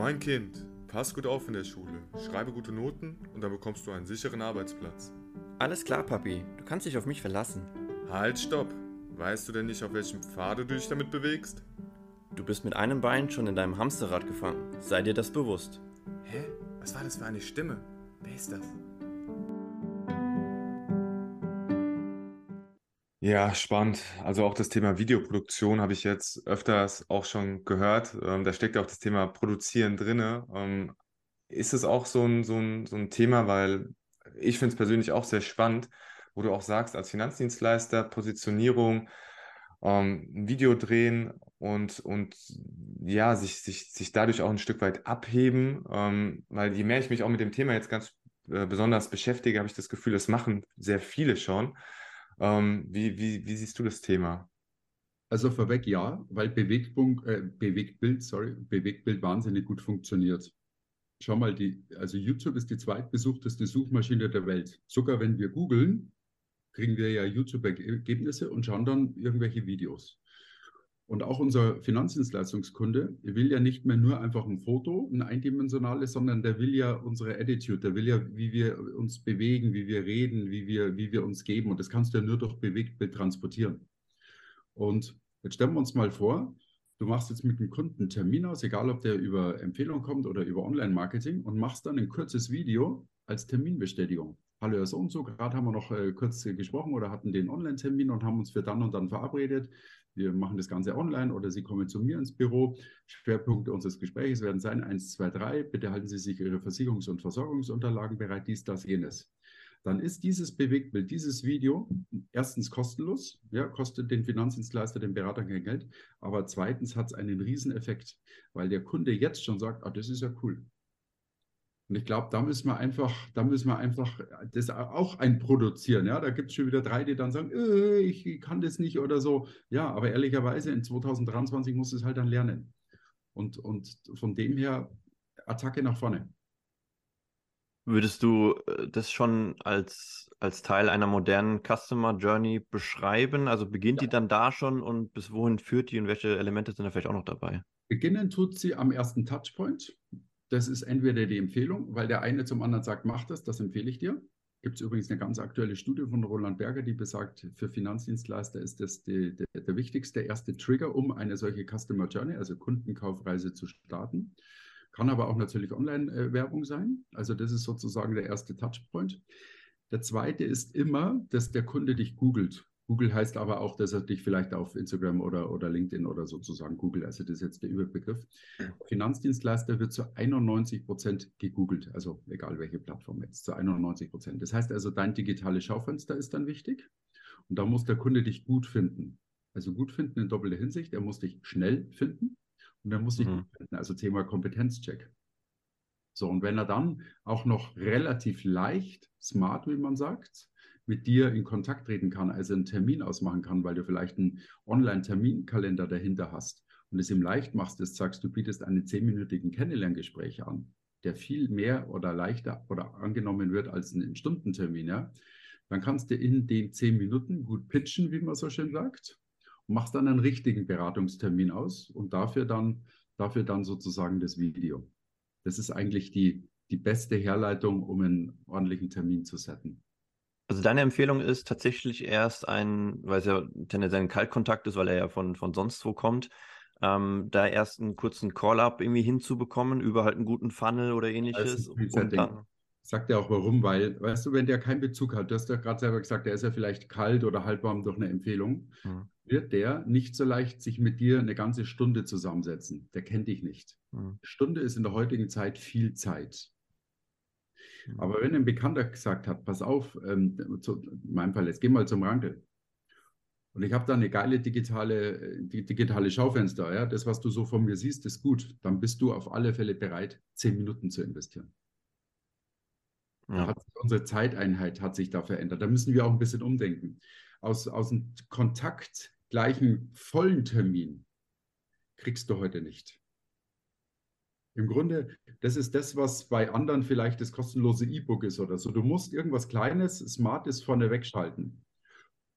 Mein Kind, pass gut auf in der Schule, schreibe gute Noten und dann bekommst du einen sicheren Arbeitsplatz. Alles klar, Papi. Du kannst dich auf mich verlassen. Halt, stopp! Weißt du denn nicht, auf welchem Pfade du dich damit bewegst? Du bist mit einem Bein schon in deinem Hamsterrad gefangen. Sei dir das bewusst. Hä? Was war das für eine Stimme? Wer ist das? Ja, spannend. Also auch das Thema Videoproduktion habe ich jetzt öfters auch schon gehört. Ähm, da steckt ja auch das Thema Produzieren drinne. Ähm, ist es auch so ein, so ein, so ein Thema, weil ich finde es persönlich auch sehr spannend, wo du auch sagst, als Finanzdienstleister, Positionierung, ähm, ein Video drehen und, und ja, sich, sich, sich dadurch auch ein Stück weit abheben. Ähm, weil je mehr ich mich auch mit dem Thema jetzt ganz äh, besonders beschäftige, habe ich das Gefühl, das machen sehr viele schon. Ähm, wie, wie, wie siehst du das Thema? Also vorweg ja, weil Bewegtpunkt, äh, Bewegtbild, sorry, Bewegtbild wahnsinnig gut funktioniert. Schau mal, die, also YouTube ist die zweitbesuchteste Suchmaschine der Welt. Sogar wenn wir googeln, kriegen wir ja YouTube-Ergebnisse und schauen dann irgendwelche Videos. Und auch unser Finanzdienstleistungskunde will ja nicht mehr nur einfach ein Foto, ein eindimensionales, sondern der will ja unsere Attitude, der will ja, wie wir uns bewegen, wie wir reden, wie wir, wie wir uns geben. Und das kannst du ja nur durch Bewegtbild transportieren. Und jetzt stellen wir uns mal vor, du machst jetzt mit dem Kunden einen Termin aus, egal ob der über Empfehlung kommt oder über Online-Marketing und machst dann ein kurzes Video als Terminbestätigung. Hallo so und so, gerade haben wir noch äh, kurz äh, gesprochen oder hatten den Online-Termin und haben uns für dann und dann verabredet. Wir machen das Ganze online oder Sie kommen zu mir ins Büro. Schwerpunkte unseres Gesprächs werden sein 1, 2, 3. Bitte halten Sie sich Ihre Versicherungs- und Versorgungsunterlagen bereit, dies, das, jenes. Dann ist dieses Bewegtbild, dieses Video erstens kostenlos, ja, kostet den Finanzdienstleister, den Berater kein Geld, aber zweitens hat es einen Rieseneffekt, weil der Kunde jetzt schon sagt, ah, das ist ja cool. Und ich glaube, da müssen wir einfach, da müssen wir einfach das auch einproduzieren. Ja, da gibt es schon wieder drei, die dann sagen, äh, ich kann das nicht oder so. Ja, aber ehrlicherweise in 2023 muss es halt dann lernen. Und, und von dem her Attacke nach vorne. Würdest du äh, das schon als, als Teil einer modernen Customer Journey beschreiben? Also beginnt ja. die dann da schon und bis wohin führt die und welche Elemente sind da vielleicht auch noch dabei? Beginnen tut sie am ersten Touchpoint. Das ist entweder die Empfehlung, weil der eine zum anderen sagt, mach das, das empfehle ich dir. Gibt es übrigens eine ganz aktuelle Studie von Roland Berger, die besagt, für Finanzdienstleister ist das die, die, der wichtigste erste Trigger, um eine solche Customer Journey, also Kundenkaufreise zu starten. Kann aber auch natürlich Online-Werbung sein. Also das ist sozusagen der erste Touchpoint. Der zweite ist immer, dass der Kunde dich googelt. Google heißt aber auch, dass er dich vielleicht auf Instagram oder, oder LinkedIn oder sozusagen Google, also das ist jetzt der Überbegriff. Finanzdienstleister wird zu 91 Prozent gegoogelt, also egal welche Plattform jetzt, zu 91 Prozent. Das heißt also, dein digitales Schaufenster ist dann wichtig und da muss der Kunde dich gut finden. Also gut finden in doppelter Hinsicht, er muss dich schnell finden und er muss dich mhm. gut finden, also Thema Kompetenzcheck. So, und wenn er dann auch noch relativ leicht, smart, wie man sagt, mit dir in Kontakt treten kann, also einen Termin ausmachen kann, weil du vielleicht einen Online-Terminkalender dahinter hast und es ihm leicht machst, dass sagst, du bietest einen zehnminütigen Kennenlerngespräch an, der viel mehr oder leichter oder angenommen wird als ein Stundentermin, ja, dann kannst du in den zehn Minuten gut pitchen, wie man so schön sagt, und machst dann einen richtigen Beratungstermin aus und dafür dann, dafür dann sozusagen das Video. Das ist eigentlich die, die beste Herleitung, um einen ordentlichen Termin zu setzen. Also deine Empfehlung ist tatsächlich erst ein, weil es ja tendenziell ein Kaltkontakt ist, weil er ja von, von sonst wo kommt, ähm, da erst einen kurzen Call-up irgendwie hinzubekommen über halt einen guten Funnel oder ähnliches. Und dann, Sagt er auch warum, weil, weißt du, wenn der keinen Bezug hat, du hast ja gerade selber gesagt, der ist ja vielleicht kalt oder halbwarm durch eine Empfehlung, hm. wird der nicht so leicht sich mit dir eine ganze Stunde zusammensetzen. Der kennt dich nicht. Hm. Stunde ist in der heutigen Zeit viel Zeit. Aber wenn ein Bekannter gesagt hat, pass auf, ähm, zu, in meinem Fall, jetzt geh mal zum Rankel. Und ich habe da eine geile digitale, digitale Schaufenster, ja, das, was du so von mir siehst, ist gut. Dann bist du auf alle Fälle bereit, zehn Minuten zu investieren. Ja. Unsere Zeiteinheit hat sich da verändert. Da müssen wir auch ein bisschen umdenken. Aus, aus einem Kontakt gleichen vollen Termin kriegst du heute nicht. Im Grunde, das ist das, was bei anderen vielleicht das kostenlose E-Book ist oder so. Du musst irgendwas Kleines, Smartes vorne wegschalten.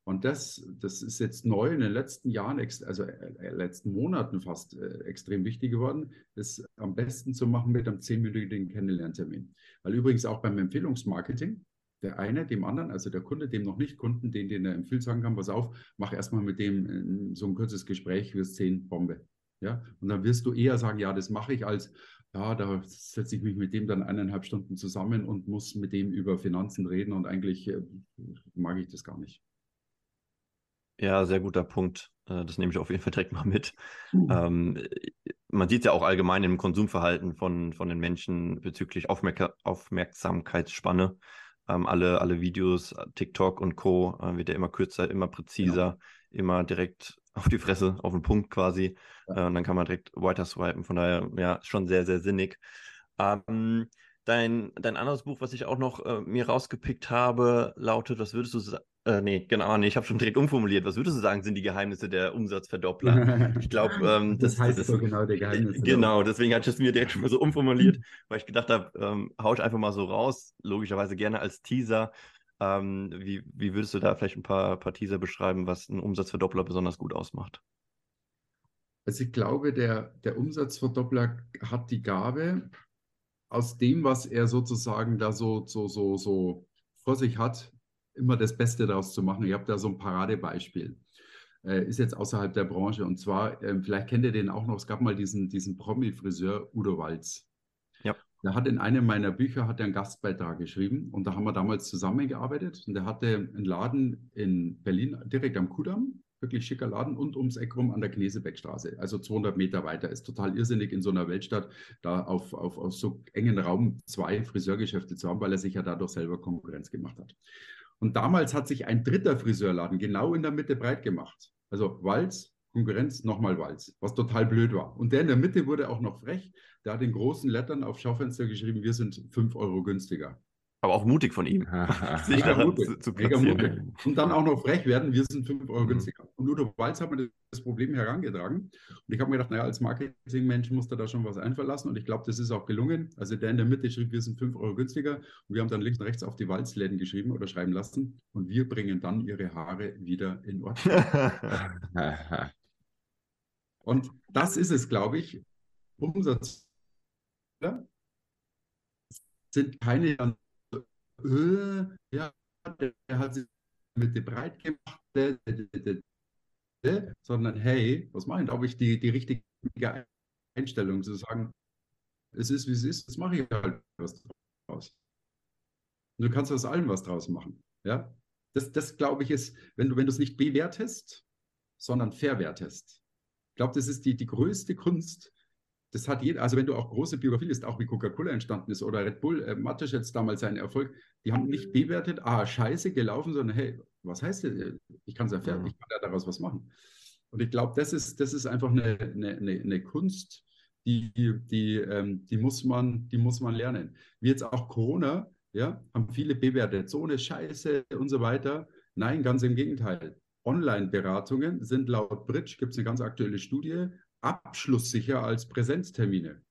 Und das, das ist jetzt neu in den letzten Jahren, also äh, äh, letzten Monaten fast äh, extrem wichtig geworden, das am besten zu machen mit einem zehnminütigen Kennenlerntermin. Weil übrigens auch beim Empfehlungsmarketing, der eine dem anderen, also der Kunde, dem noch nicht Kunden, den, den er empfiehlt, sagen kann, pass auf, mach erstmal mit dem so ein kurzes Gespräch, wirst sehen, Bombe. Ja, und dann wirst du eher sagen, ja, das mache ich, als ja, da setze ich mich mit dem dann eineinhalb Stunden zusammen und muss mit dem über Finanzen reden und eigentlich äh, mag ich das gar nicht. Ja, sehr guter Punkt. Äh, das nehme ich auf jeden Fall direkt mal mit. Mhm. Ähm, man sieht ja auch allgemein im Konsumverhalten von, von den Menschen bezüglich Aufmerk Aufmerksamkeitsspanne. Ähm, alle, alle Videos, TikTok und Co. Äh, wird ja immer kürzer, immer präziser, ja. immer direkt auf die Fresse, auf den Punkt quasi. Ja. Äh, und dann kann man direkt weiter swipen. Von daher, ja, schon sehr, sehr sinnig. Ähm, dein, dein anderes Buch, was ich auch noch äh, mir rausgepickt habe, lautet, was würdest du sagen? Äh, nee, genau, nee, ich habe schon direkt umformuliert. Was würdest du sagen, sind die Geheimnisse der Umsatzverdoppler? Ich glaube, ähm, das, das, heißt das, so genau die Geheimnisse. Genau, deswegen hatte ich es mir direkt schon mal so umformuliert, weil ich gedacht habe, ähm, hau ich einfach mal so raus, logischerweise gerne als Teaser. Ähm, wie, wie würdest du da vielleicht ein paar, paar Teaser beschreiben, was ein Umsatzverdoppler besonders gut ausmacht? Also ich glaube, der, der Umsatzverdoppler hat die Gabe, aus dem, was er sozusagen da so, so, so, so vor sich hat, immer das Beste daraus zu machen. Ich habe da so ein Paradebeispiel. Äh, ist jetzt außerhalb der Branche. Und zwar, äh, vielleicht kennt ihr den auch noch, es gab mal diesen, diesen Promi-Friseur Udo Walz. Der hat in einem meiner Bücher hat einen Gastbeitrag geschrieben und da haben wir damals zusammengearbeitet und der hatte einen Laden in Berlin direkt am Kudamm, wirklich schicker Laden und ums Eck rum an der Knesebeckstraße, also 200 Meter weiter. Ist total irrsinnig in so einer Weltstadt, da auf, auf, auf so engen Raum zwei Friseurgeschäfte zu haben, weil er sich ja dadurch selber Konkurrenz gemacht hat. Und damals hat sich ein dritter Friseurladen genau in der Mitte breit gemacht. Also Walz, Konkurrenz, nochmal Walz, was total blöd war. Und der in der Mitte wurde auch noch frech. Der hat in großen Lettern auf Schaufenster geschrieben, wir sind 5 Euro günstiger. Aber auch mutig von ihm, sich da zu, zu platzieren. Und dann auch noch frech werden, wir sind 5 Euro mhm. günstiger. Und Udo Walz hat mir das Problem herangetragen. Und ich habe mir gedacht, naja, als Marketingmensch muss da da schon was einverlassen. Und ich glaube, das ist auch gelungen. Also der in der Mitte schrieb, wir sind 5 Euro günstiger. Und wir haben dann links und rechts auf die Walzläden geschrieben oder schreiben lassen. Und wir bringen dann ihre Haare wieder in Ordnung. und das ist es, glaube ich. Umsatz sind keine äh, ja, der, der hat sich mit dem breit gemacht, äh, äh, sondern hey, was mache ich? Habe ich die, die richtige Einstellung zu sagen, es ist wie es ist, das mache ich halt was draus. Und du kannst aus allem was draus machen. Ja? Das, das glaube ich, ist, wenn du, wenn du es nicht bewertest, sondern verwertest. Ich glaube, das ist die, die größte Kunst, das hat jeder, also wenn du auch große Biografie liest, auch wie Coca-Cola entstanden ist oder Red Bull, äh, Mateschitz damals seinen Erfolg, die haben nicht bewertet, ah, scheiße gelaufen, sondern hey, was heißt das? Ich kann es ja, mhm. ich kann ja daraus was machen. Und ich glaube, das ist, das ist einfach eine, eine, eine Kunst, die, die, ähm, die, muss man, die muss man lernen. Wie jetzt auch Corona, ja, haben viele bewertet, so eine Scheiße und so weiter. Nein, ganz im Gegenteil. Online-Beratungen sind laut Bridge, gibt es eine ganz aktuelle Studie, abschlusssicher als Präsenztermine.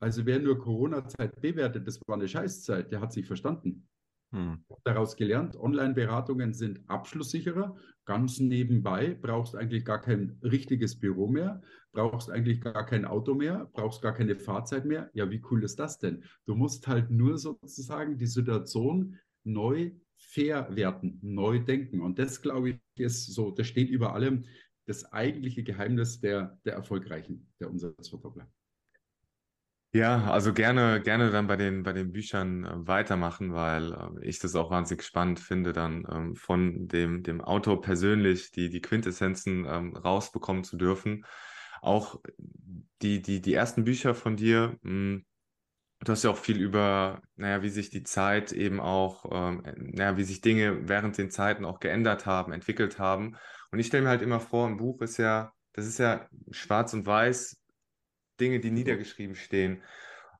Also wer nur Corona-Zeit bewertet, das war eine Scheißzeit, der hat sich verstanden. Hm. Daraus gelernt, Online-Beratungen sind abschlusssicherer. Ganz nebenbei brauchst eigentlich gar kein richtiges Büro mehr, brauchst eigentlich gar kein Auto mehr, brauchst gar keine Fahrzeit mehr. Ja, wie cool ist das denn? Du musst halt nur sozusagen die Situation neu verwerten, neu denken. Und das, glaube ich, ist so, das steht über allem das eigentliche Geheimnis der, der Erfolgreichen, der Umsatzverdoppler. Ja, also gerne, gerne dann bei den, bei den Büchern äh, weitermachen, weil äh, ich das auch wahnsinnig spannend finde, dann ähm, von dem, dem Autor persönlich die, die Quintessenzen ähm, rausbekommen zu dürfen. Auch die, die, die ersten Bücher von dir, mh, hm, du hast ja auch viel über, naja, wie sich die Zeit eben auch, ähm, naja, wie sich Dinge während den Zeiten auch geändert haben, entwickelt haben. Und ich stelle mir halt immer vor, ein Buch ist ja, das ist ja schwarz und weiß, Dinge, die niedergeschrieben stehen.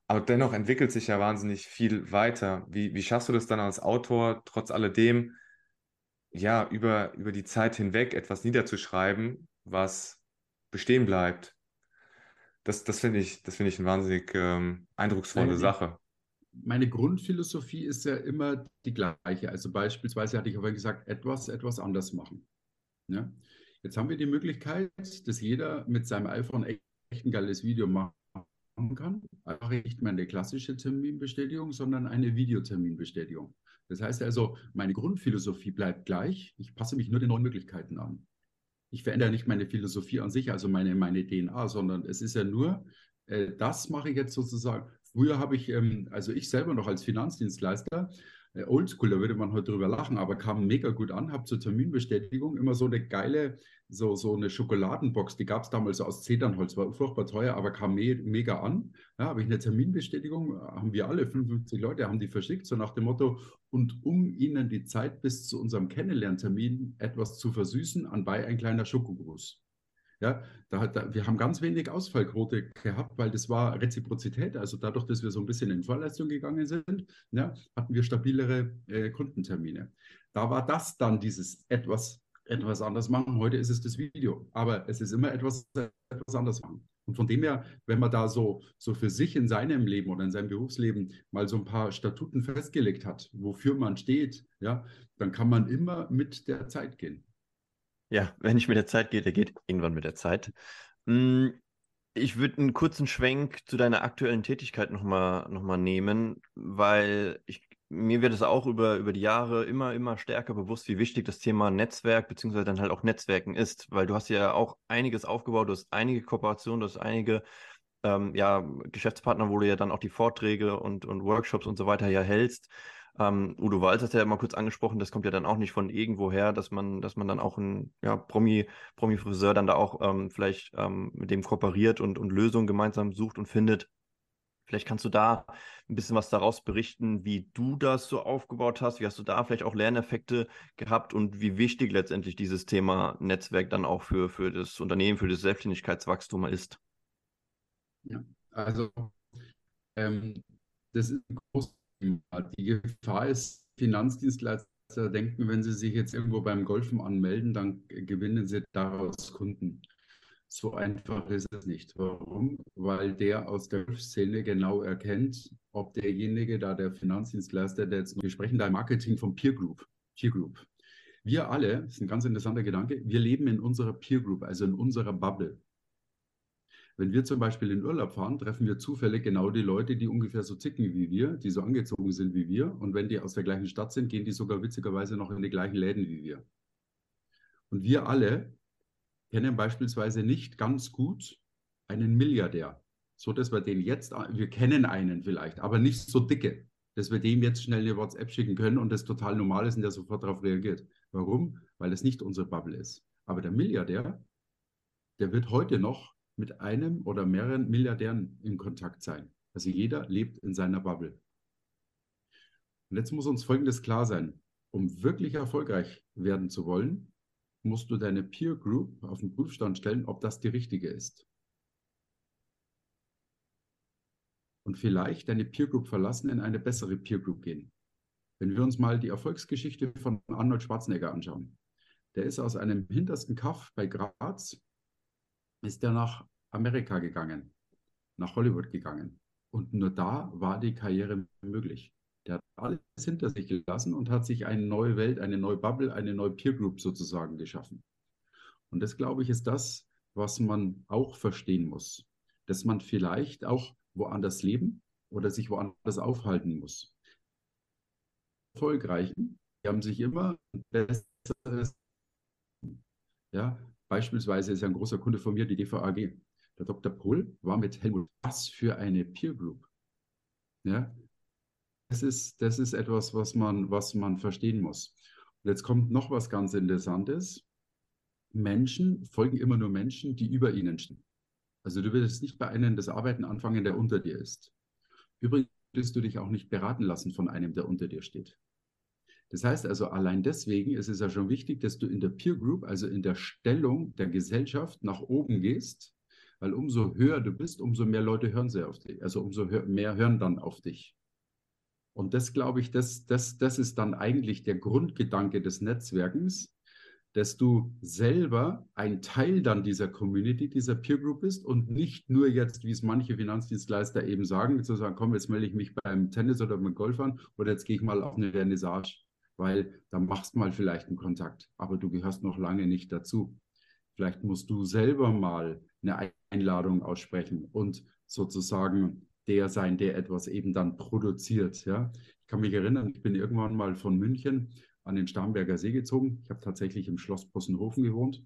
Aber dennoch entwickelt sich ja wahnsinnig viel weiter. Wie, wie schaffst du das dann als Autor, trotz alledem, ja, über, über die Zeit hinweg etwas niederzuschreiben, was bestehen bleibt? Das, das finde ich, das ich eine wahnsinnig ähm, eindrucksvolle Sache. meine Grundphilosophie ist ja immer die gleiche. Also beispielsweise hatte ich aber gesagt, etwas, etwas anders machen. Ja? Jetzt haben wir die Möglichkeit, dass jeder mit seinem iPhone echt ein geiles Video machen kann. Einfach nicht mehr eine klassische Terminbestätigung, sondern eine Videoterminbestätigung. Das heißt also, meine Grundphilosophie bleibt gleich. Ich passe mich nur den neuen Möglichkeiten an. Ich verändere nicht meine Philosophie an sich, also meine, meine DNA, sondern es ist ja nur, äh, das mache ich jetzt sozusagen. Früher habe ich, ähm, also ich selber noch als Finanzdienstleister, oldschool, da würde man heute drüber lachen, aber kam mega gut an, habe zur Terminbestätigung immer so eine geile, so, so eine Schokoladenbox, die gab es damals aus Zedernholz, war furchtbar teuer, aber kam me mega an. Ja, habe ich eine Terminbestätigung, haben wir alle, 55 Leute, haben die verschickt, so nach dem Motto, und um ihnen die Zeit bis zu unserem Kennenlerntermin etwas zu versüßen, anbei ein kleiner Schokogruß. Ja, da, da, wir haben ganz wenig Ausfallquote gehabt, weil das war Reziprozität. Also dadurch, dass wir so ein bisschen in Vorleistung gegangen sind, ja, hatten wir stabilere äh, Kundentermine. Da war das dann dieses etwas, etwas anders machen. Heute ist es das Video, aber es ist immer etwas, etwas anders machen. Und von dem her, wenn man da so, so für sich in seinem Leben oder in seinem Berufsleben mal so ein paar Statuten festgelegt hat, wofür man steht, ja, dann kann man immer mit der Zeit gehen. Ja, wenn nicht mit der Zeit geht, der geht irgendwann mit der Zeit. Hm, ich würde einen kurzen Schwenk zu deiner aktuellen Tätigkeit nochmal noch mal nehmen, weil ich, mir wird es auch über, über die Jahre immer, immer stärker bewusst, wie wichtig das Thema Netzwerk beziehungsweise dann halt auch Netzwerken ist, weil du hast ja auch einiges aufgebaut, du hast einige Kooperationen, du hast einige ähm, ja, Geschäftspartner, wo du ja dann auch die Vorträge und, und Workshops und so weiter ja hältst. Ähm, Udo Walz hat ja mal kurz angesprochen, das kommt ja dann auch nicht von irgendwoher, dass man, dass man dann auch ein ja, Promi, Promi-Friseur dann da auch ähm, vielleicht ähm, mit dem kooperiert und, und Lösungen gemeinsam sucht und findet. Vielleicht kannst du da ein bisschen was daraus berichten, wie du das so aufgebaut hast. Wie hast du da vielleicht auch Lerneffekte gehabt und wie wichtig letztendlich dieses Thema Netzwerk dann auch für, für das Unternehmen, für das Selbstständigkeitswachstum ist? Ja, also ähm, das ist ein großes die Gefahr ist, Finanzdienstleister denken, wenn sie sich jetzt irgendwo beim Golfen anmelden, dann gewinnen sie daraus Kunden. So einfach ist es nicht. Warum? Weil der aus der Szene genau erkennt, ob derjenige da, der Finanzdienstleister, der jetzt, wir sprechen da im Marketing vom Peer Group. Peer Group. Wir alle, das ist ein ganz interessanter Gedanke, wir leben in unserer Peer Group, also in unserer Bubble. Wenn wir zum Beispiel in Urlaub fahren, treffen wir zufällig genau die Leute, die ungefähr so zicken wie wir, die so angezogen sind wie wir. Und wenn die aus der gleichen Stadt sind, gehen die sogar witzigerweise noch in die gleichen Läden wie wir. Und wir alle kennen beispielsweise nicht ganz gut einen Milliardär, so dass wir den jetzt, wir kennen einen vielleicht, aber nicht so dicke, dass wir dem jetzt schnell eine WhatsApp schicken können und das total normal ist und der sofort darauf reagiert. Warum? Weil es nicht unsere Bubble ist. Aber der Milliardär, der wird heute noch mit einem oder mehreren Milliardären in Kontakt sein. Also jeder lebt in seiner Bubble. Und jetzt muss uns Folgendes klar sein. Um wirklich erfolgreich werden zu wollen, musst du deine Peer Group auf den Prüfstand stellen, ob das die richtige ist. Und vielleicht deine Peer Group verlassen, in eine bessere Peer Group gehen. Wenn wir uns mal die Erfolgsgeschichte von Arnold Schwarzenegger anschauen. Der ist aus einem hintersten Kaff bei Graz ist er nach Amerika gegangen, nach Hollywood gegangen. Und nur da war die Karriere möglich. Der hat alles hinter sich gelassen und hat sich eine neue Welt, eine neue Bubble, eine neue Peer Group sozusagen geschaffen. Und das, glaube ich, ist das, was man auch verstehen muss. Dass man vielleicht auch woanders leben oder sich woanders aufhalten muss. Erfolgreichen, die haben sich immer ein besseres, ja, Beispielsweise ist ein großer Kunde von mir die DVAG. Der Dr. Pohl war mit Helmut. Was für eine Peer Group. Ja, das ist, das ist etwas, was man, was man verstehen muss. Und jetzt kommt noch was ganz Interessantes. Menschen folgen immer nur Menschen, die über ihnen stehen. Also du würdest nicht bei einem das Arbeiten anfangen, der unter dir ist. Übrigens würdest du dich auch nicht beraten lassen von einem, der unter dir steht. Das heißt also, allein deswegen ist es ja schon wichtig, dass du in der Peer Group, also in der Stellung der Gesellschaft nach oben gehst, weil umso höher du bist, umso mehr Leute hören sie auf dich. Also umso mehr hören dann auf dich. Und das glaube ich, das, das, das ist dann eigentlich der Grundgedanke des Netzwerkens, dass du selber ein Teil dann dieser Community, dieser Peer Group bist und nicht nur jetzt, wie es manche Finanzdienstleister eben sagen, zu sagen, komm, jetzt melde ich mich beim Tennis oder beim Golf an oder jetzt gehe ich mal auf eine Vernissage, weil da machst du mal vielleicht einen Kontakt, aber du gehörst noch lange nicht dazu. Vielleicht musst du selber mal eine Einladung aussprechen und sozusagen der sein, der etwas eben dann produziert. Ja? Ich kann mich erinnern, ich bin irgendwann mal von München an den Starnberger See gezogen. Ich habe tatsächlich im Schloss Possenhofen gewohnt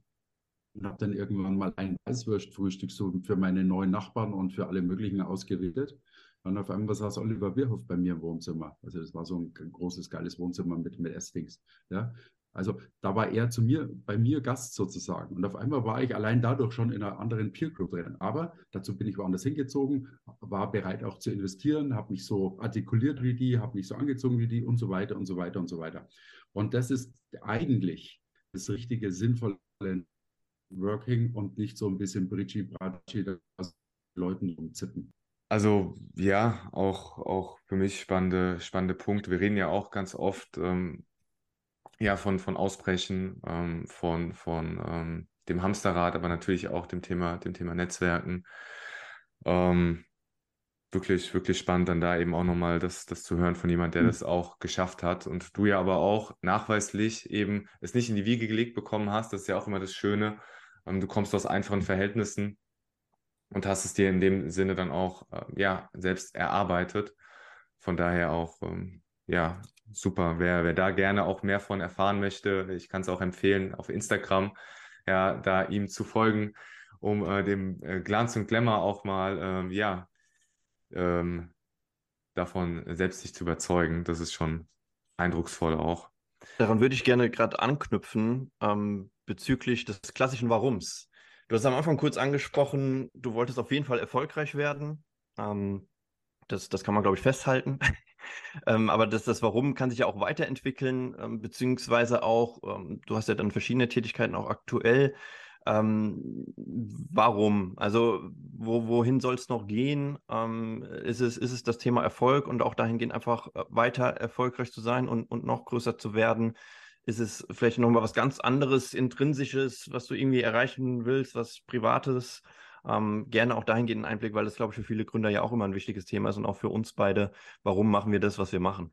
und habe dann irgendwann mal ein Weißwurstfrühstück so für meine neuen Nachbarn und für alle möglichen ausgeredet. Und auf einmal saß Oliver Bierhoff bei mir im Wohnzimmer. Also das war so ein großes, geiles Wohnzimmer mit, mit Essdings. Ja? Also da war er zu mir, bei mir Gast sozusagen. Und auf einmal war ich allein dadurch schon in einer anderen Peer Group drin. Aber dazu bin ich woanders hingezogen, war bereit auch zu investieren, habe mich so artikuliert wie die, habe mich so angezogen wie die und so weiter und so weiter und so weiter. Und das ist eigentlich das richtige, sinnvolle Working und nicht so ein bisschen Britschi, Bratschi, Leuten rumzippen. Also ja, auch, auch für mich spannende, spannende Punkte. Wir reden ja auch ganz oft ähm, ja, von, von Ausbrechen, ähm, von, von ähm, dem Hamsterrad, aber natürlich auch dem Thema, dem Thema Netzwerken. Ähm, wirklich, wirklich spannend, dann da eben auch nochmal das, das zu hören von jemand, der mhm. das auch geschafft hat. Und du ja aber auch nachweislich eben es nicht in die Wiege gelegt bekommen hast. Das ist ja auch immer das Schöne. Ähm, du kommst aus einfachen Verhältnissen und hast es dir in dem Sinne dann auch äh, ja, selbst erarbeitet. Von daher auch ähm, ja, super. Wer, wer da gerne auch mehr von erfahren möchte, ich kann es auch empfehlen, auf Instagram, ja, da ihm zu folgen, um äh, dem äh, Glanz und Glamour auch mal, ähm, ja, ähm, davon selbst sich zu überzeugen. Das ist schon eindrucksvoll auch. Daran würde ich gerne gerade anknüpfen ähm, bezüglich des klassischen Warums. Du hast am Anfang kurz angesprochen, du wolltest auf jeden Fall erfolgreich werden. Ähm, das, das kann man, glaube ich, festhalten. ähm, aber das, das Warum kann sich ja auch weiterentwickeln, ähm, beziehungsweise auch, ähm, du hast ja dann verschiedene Tätigkeiten auch aktuell. Ähm, warum? Also, wo, wohin soll es noch gehen? Ähm, ist, es, ist es das Thema Erfolg und auch dahingehend einfach äh, weiter erfolgreich zu sein und, und noch größer zu werden? Ist es vielleicht nochmal was ganz anderes, intrinsisches, was du irgendwie erreichen willst, was Privates? Ähm, gerne auch dahingehend einen Einblick, weil das, glaube ich, für viele Gründer ja auch immer ein wichtiges Thema ist und auch für uns beide. Warum machen wir das, was wir machen?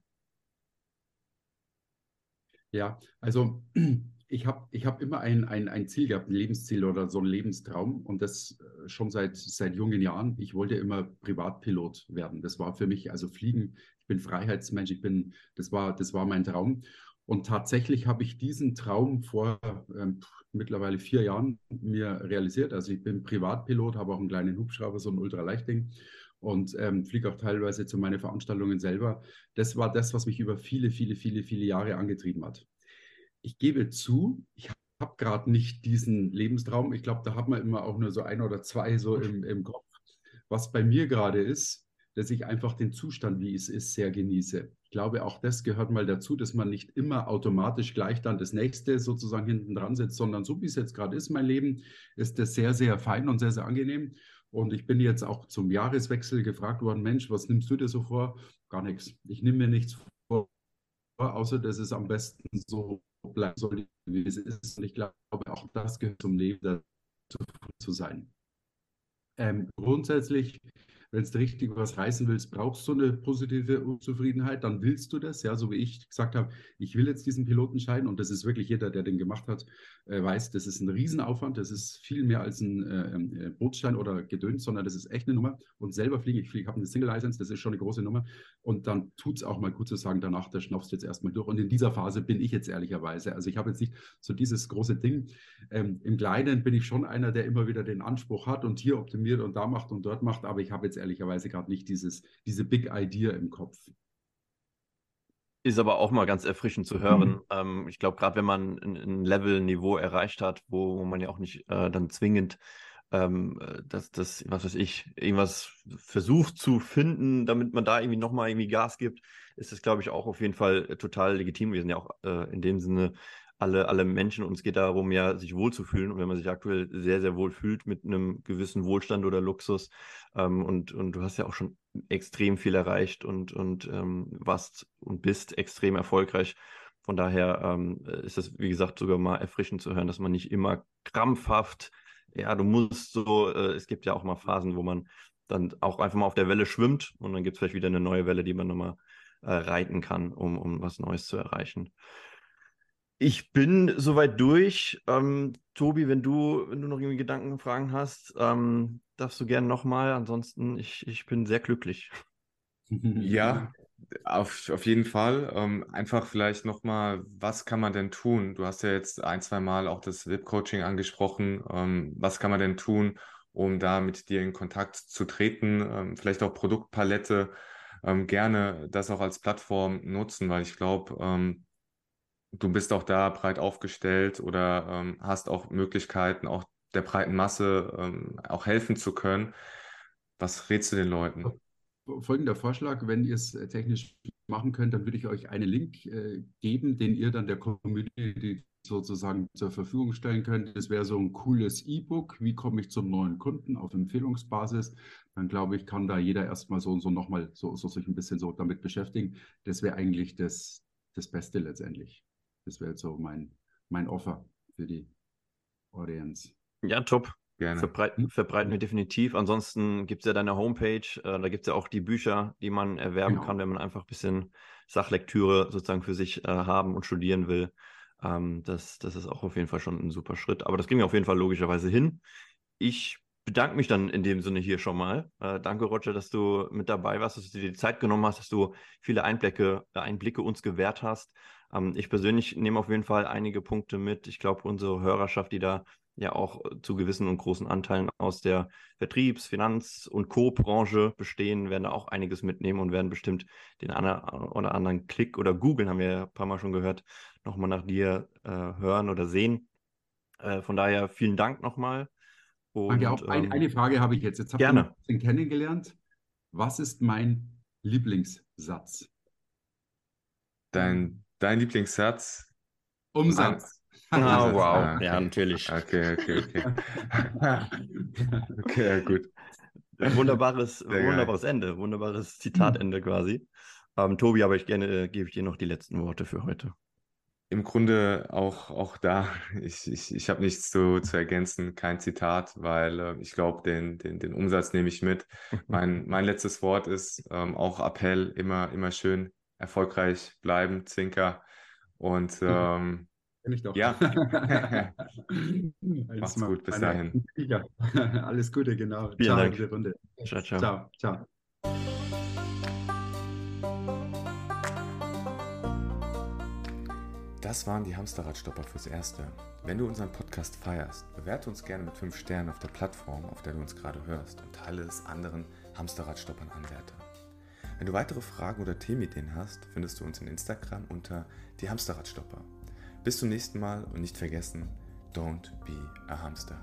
Ja, also ich habe ich hab immer ein, ein, ein Ziel gehabt, ein Lebensziel oder so ein Lebenstraum und das äh, schon seit, seit jungen Jahren. Ich wollte immer Privatpilot werden. Das war für mich, also Fliegen, ich bin Freiheitsmensch, ich bin, das war, das war mein Traum. Und tatsächlich habe ich diesen Traum vor ähm, mittlerweile vier Jahren mir realisiert. Also ich bin Privatpilot, habe auch einen kleinen Hubschrauber, so ein Ultraleichtding und ähm, fliege auch teilweise zu meinen Veranstaltungen selber. Das war das, was mich über viele, viele, viele, viele Jahre angetrieben hat. Ich gebe zu, ich habe gerade nicht diesen Lebenstraum. Ich glaube, da hat man immer auch nur so ein oder zwei so im, im Kopf. Was bei mir gerade ist, dass ich einfach den Zustand, wie es ist, sehr genieße. Ich glaube, auch das gehört mal dazu, dass man nicht immer automatisch gleich dann das nächste sozusagen hinten dran setzt, sondern so wie es jetzt gerade ist, mein Leben, ist das sehr, sehr fein und sehr, sehr angenehm. Und ich bin jetzt auch zum Jahreswechsel gefragt worden, Mensch, was nimmst du dir so vor? Gar nichts. Ich nehme mir nichts vor, außer dass es am besten so bleiben soll, wie es ist. Und ich glaube, auch das gehört zum Leben dazu zu sein. Ähm, grundsätzlich wenn du richtig was reißen willst, brauchst du eine positive Unzufriedenheit, dann willst du das, ja, so wie ich gesagt habe, ich will jetzt diesen Pilotenschein und das ist wirklich jeder, der den gemacht hat, äh, weiß, das ist ein Riesenaufwand, das ist viel mehr als ein äh, ähm, äh, Bootsschein oder Gedöns, sondern das ist echt eine Nummer und selber fliegen, ich fliege, habe eine Single-License, das ist schon eine große Nummer und dann tut es auch mal gut zu sagen, danach, da schnaufst du jetzt erstmal durch und in dieser Phase bin ich jetzt ehrlicherweise, also ich habe jetzt nicht so dieses große Ding, ähm, im Kleinen bin ich schon einer, der immer wieder den Anspruch hat und hier optimiert und da macht und dort macht, aber ich habe jetzt ehrlicherweise gerade nicht dieses, diese Big Idea im Kopf. Ist aber auch mal ganz erfrischend zu hören. Mhm. Ähm, ich glaube, gerade wenn man ein, ein Level-Niveau erreicht hat, wo, wo, man ja auch nicht äh, dann zwingend ähm, das, das, was weiß ich, irgendwas versucht zu finden, damit man da irgendwie nochmal irgendwie Gas gibt, ist das, glaube ich, auch auf jeden Fall total legitim. Wir sind ja auch äh, in dem Sinne alle, alle Menschen. Und es geht darum, ja, sich wohlzufühlen. Und wenn man sich aktuell sehr, sehr wohl fühlt mit einem gewissen Wohlstand oder Luxus, ähm, und, und du hast ja auch schon extrem viel erreicht und, und ähm, warst und bist extrem erfolgreich, Von daher ähm, ist es, wie gesagt, sogar mal erfrischend zu hören, dass man nicht immer krampfhaft, ja, du musst so, äh, es gibt ja auch mal Phasen, wo man dann auch einfach mal auf der Welle schwimmt und dann gibt es vielleicht wieder eine neue Welle, die man nochmal äh, reiten kann, um, um was Neues zu erreichen. Ich bin soweit durch. Ähm, Tobi, wenn du, wenn du noch irgendwie Gedanken, Fragen hast, ähm, darfst du gerne nochmal. Ansonsten, ich, ich bin sehr glücklich. Ja, auf, auf jeden Fall. Ähm, einfach vielleicht nochmal, was kann man denn tun? Du hast ja jetzt ein, zwei Mal auch das VIP-Coaching angesprochen. Ähm, was kann man denn tun, um da mit dir in Kontakt zu treten? Ähm, vielleicht auch Produktpalette. Ähm, gerne das auch als Plattform nutzen, weil ich glaube, ähm, du bist auch da breit aufgestellt oder ähm, hast auch Möglichkeiten, auch der breiten Masse auch helfen zu können. Was rätst du den Leuten? folgender Vorschlag, wenn ihr es äh, technisch machen könnt, dann würde ich euch einen Link äh, geben, den ihr dann der Community sozusagen zur Verfügung stellen könnt. Das wäre so ein cooles E-Book. Wie komme ich zum neuen Kunden auf Empfehlungsbasis? Dann glaube ich, kann da jeder erstmal so und so nochmal so, so sich ein bisschen so damit beschäftigen. Das wäre eigentlich das, das Beste letztendlich. Das wäre jetzt so mein, mein Offer für die Audience. Ja, top. Gerne. Verbreiten, verbreiten wir definitiv. Ansonsten gibt es ja deine Homepage, äh, da gibt es ja auch die Bücher, die man erwerben genau. kann, wenn man einfach ein bisschen Sachlektüre sozusagen für sich äh, haben und studieren will. Ähm, das, das ist auch auf jeden Fall schon ein super Schritt. Aber das ging auf jeden Fall logischerweise hin. Ich bedanke mich dann in dem Sinne hier schon mal. Äh, danke, Roger, dass du mit dabei warst, dass du dir die Zeit genommen hast, dass du viele Einblicke, Einblicke uns gewährt hast. Ähm, ich persönlich nehme auf jeden Fall einige Punkte mit. Ich glaube, unsere Hörerschaft, die da ja auch äh, zu gewissen und großen Anteilen aus der Vertriebs-, Finanz- und Co-Branche bestehen, werden da auch einiges mitnehmen und werden bestimmt den einen oder anderen Klick oder googeln, haben wir ja ein paar Mal schon gehört, nochmal nach dir äh, hören oder sehen. Äh, von daher vielen Dank nochmal. Und, auch ein, ähm, eine Frage habe ich jetzt. Jetzt habe ich ein bisschen kennengelernt. Was ist mein Lieblingssatz? Dein, dein Lieblingssatz? Umsatz. Oh, wow. Ah, okay. Ja, natürlich. Okay, okay, okay. okay, ja, gut. Wunderbares, wunderbares Ende, wunderbares Zitatende quasi. Ähm, Tobi, aber ich gerne äh, gebe ich dir noch die letzten Worte für heute. Im Grunde auch, auch da, ich, ich, ich habe nichts zu, zu ergänzen, kein Zitat, weil äh, ich glaube, den, den, den Umsatz nehme ich mit. mein, mein letztes Wort ist ähm, auch Appell, immer, immer schön erfolgreich bleiben, Zwinker. Und ähm, Kenn ich doch. Ja. Mach's gut, bis dahin. Ja. Alles Gute, genau. Vielen ciao, Dank. Runde. Ciao, ciao. Ciao, ciao. Das waren die Hamsterradstopper fürs Erste. Wenn du unseren Podcast feierst, bewerte uns gerne mit 5 Sternen auf der Plattform, auf der du uns gerade hörst und teile es anderen Hamsterradstoppern Anwärter. Wenn du weitere Fragen oder Themenideen hast, findest du uns in Instagram unter die Hamsterradstopper. Bis zum nächsten Mal und nicht vergessen, don't be a hamster.